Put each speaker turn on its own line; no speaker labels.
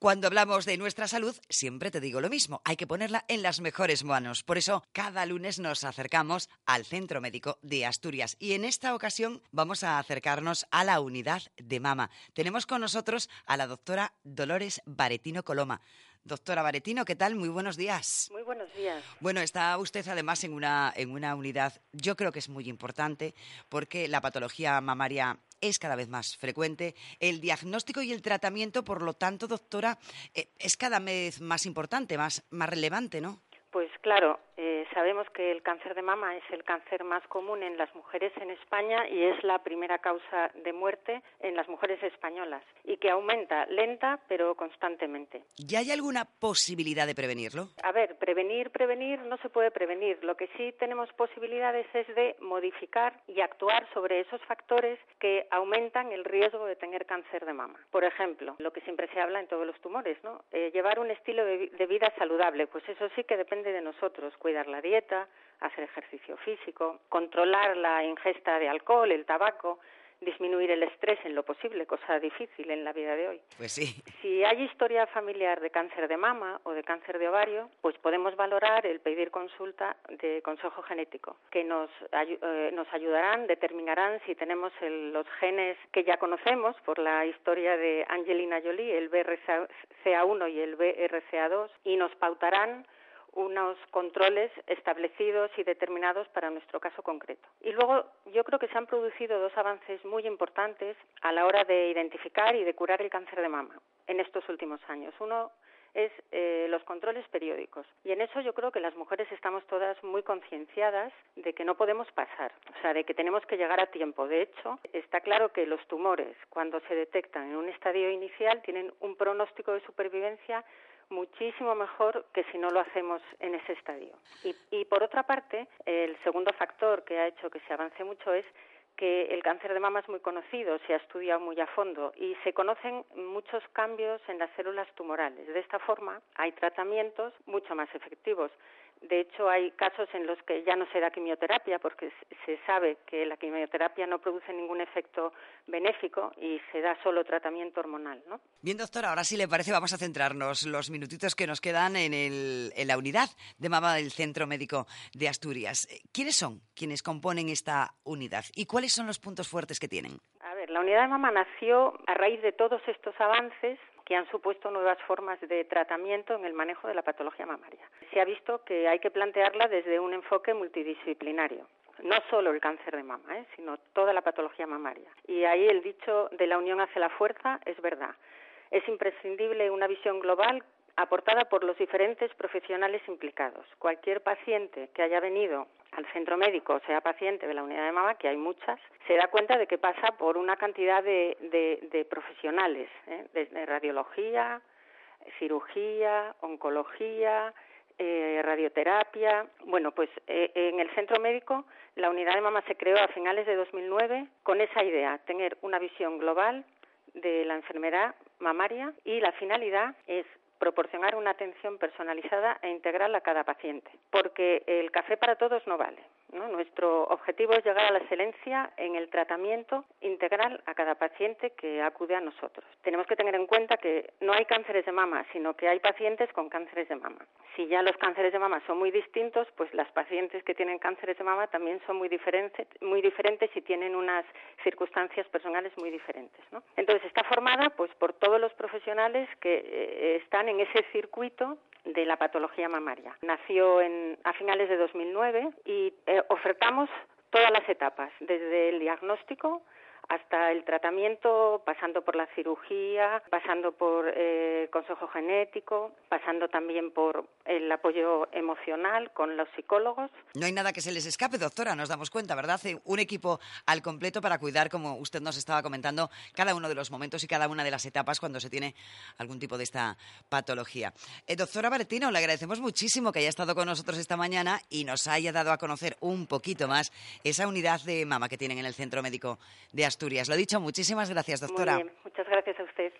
Cuando hablamos de nuestra salud, siempre te digo lo mismo, hay que ponerla en las mejores manos. Por eso, cada lunes nos acercamos al Centro Médico de Asturias y en esta ocasión vamos a acercarnos a la unidad de mama. Tenemos con nosotros a la doctora Dolores Baretino Coloma. Doctora Baretino, ¿qué tal? Muy buenos días.
Muy buenos días.
Bueno, está usted además en una, en una unidad, yo creo que es muy importante, porque la patología mamaria es cada vez más frecuente. El diagnóstico y el tratamiento, por lo tanto, doctora, eh, es cada vez más importante, más, más relevante, ¿no?
Pues claro, eh, sabemos que el cáncer de mama es el cáncer más común en las mujeres en España y es la primera causa de muerte en las mujeres españolas y que aumenta lenta pero constantemente.
¿Ya hay alguna posibilidad de prevenirlo?
A ver, prevenir, prevenir no se puede prevenir. Lo que sí tenemos posibilidades es de modificar y actuar sobre esos factores que aumentan el riesgo de tener cáncer de mama. Por ejemplo, lo que siempre se habla en todos los tumores, ¿no? Eh, llevar un estilo de vida saludable, pues eso sí que depende de nosotros, cuidar la dieta, hacer ejercicio físico, controlar la ingesta de alcohol, el tabaco, disminuir el estrés en lo posible, cosa difícil en la vida de hoy.
Pues sí.
Si hay historia familiar de cáncer de mama o de cáncer de ovario, pues podemos valorar el pedir consulta de consejo genético, que nos, eh, nos ayudarán, determinarán si tenemos los genes que ya conocemos por la historia de Angelina Jolie, el BRCA1 y el BRCA2, y nos pautarán unos controles establecidos y determinados para nuestro caso concreto. Y luego yo creo que se han producido dos avances muy importantes a la hora de identificar y de curar el cáncer de mama en estos últimos años. Uno es eh, los controles periódicos. Y en eso yo creo que las mujeres estamos todas muy concienciadas de que no podemos pasar, o sea, de que tenemos que llegar a tiempo. De hecho, está claro que los tumores, cuando se detectan en un estadio inicial, tienen un pronóstico de supervivencia muchísimo mejor que si no lo hacemos en ese estadio. Y, por otra parte, el segundo factor que ha hecho que se avance mucho es que el cáncer de mama es muy conocido, se ha estudiado muy a fondo y se conocen muchos cambios en las células tumorales. De esta forma, hay tratamientos mucho más efectivos. De hecho, hay casos en los que ya no se da quimioterapia porque se sabe que la quimioterapia no produce ningún efecto benéfico y se da solo tratamiento hormonal. ¿no?
Bien, doctora, ahora sí le parece, vamos a centrarnos los minutitos que nos quedan en, en la unidad de mama del Centro Médico de Asturias. ¿Quiénes son quienes componen esta unidad y cuáles son los puntos fuertes que tienen?
A ver, la unidad de mama nació a raíz de todos estos avances que han supuesto nuevas formas de tratamiento en el manejo de la patología mamaria. Se ha visto que hay que plantearla desde un enfoque multidisciplinario no solo el cáncer de mama, ¿eh? sino toda la patología mamaria. Y ahí el dicho de la unión hace la fuerza es verdad. Es imprescindible una visión global aportada por los diferentes profesionales implicados. Cualquier paciente que haya venido al centro médico, sea paciente de la unidad de mama, que hay muchas, se da cuenta de que pasa por una cantidad de, profesionales, ¿eh? desde radiología, cirugía, oncología, eh, radioterapia. Bueno, pues eh, en el centro médico la unidad de mama se creó a finales de 2009 con esa idea, tener una visión global de la enfermedad mamaria y la finalidad es proporcionar una atención personalizada e integral a cada paciente, porque el café para todos no vale. Nuestro objetivo es llegar a la excelencia en el tratamiento integral a cada paciente que acude a nosotros. Tenemos que tener en cuenta que no hay cánceres de mama, sino que hay pacientes con cánceres de mama. Si ya los cánceres de mama son muy distintos, pues las pacientes que tienen cánceres de mama también son muy diferentes, muy diferentes y tienen unas circunstancias personales muy diferentes. Entonces está formada pues por todos los profesionales que eh, están en ese circuito de la patología mamaria. Nació en, a finales de 2009 y eh, ofertamos todas las etapas, desde el diagnóstico hasta el tratamiento, pasando por la cirugía, pasando por eh, consejo genético, pasando también por el apoyo emocional con los psicólogos.
No hay nada que se les escape, doctora, nos damos cuenta, ¿verdad? Un equipo al completo para cuidar, como usted nos estaba comentando, cada uno de los momentos y cada una de las etapas cuando se tiene algún tipo de esta patología. Eh, doctora Baretino, le agradecemos muchísimo que haya estado con nosotros esta mañana y nos haya dado a conocer un poquito más esa unidad de mama que tienen en el Centro Médico de Asturias. Lo dicho, muchísimas gracias, doctora.
Muy bien, muchas gracias a usted.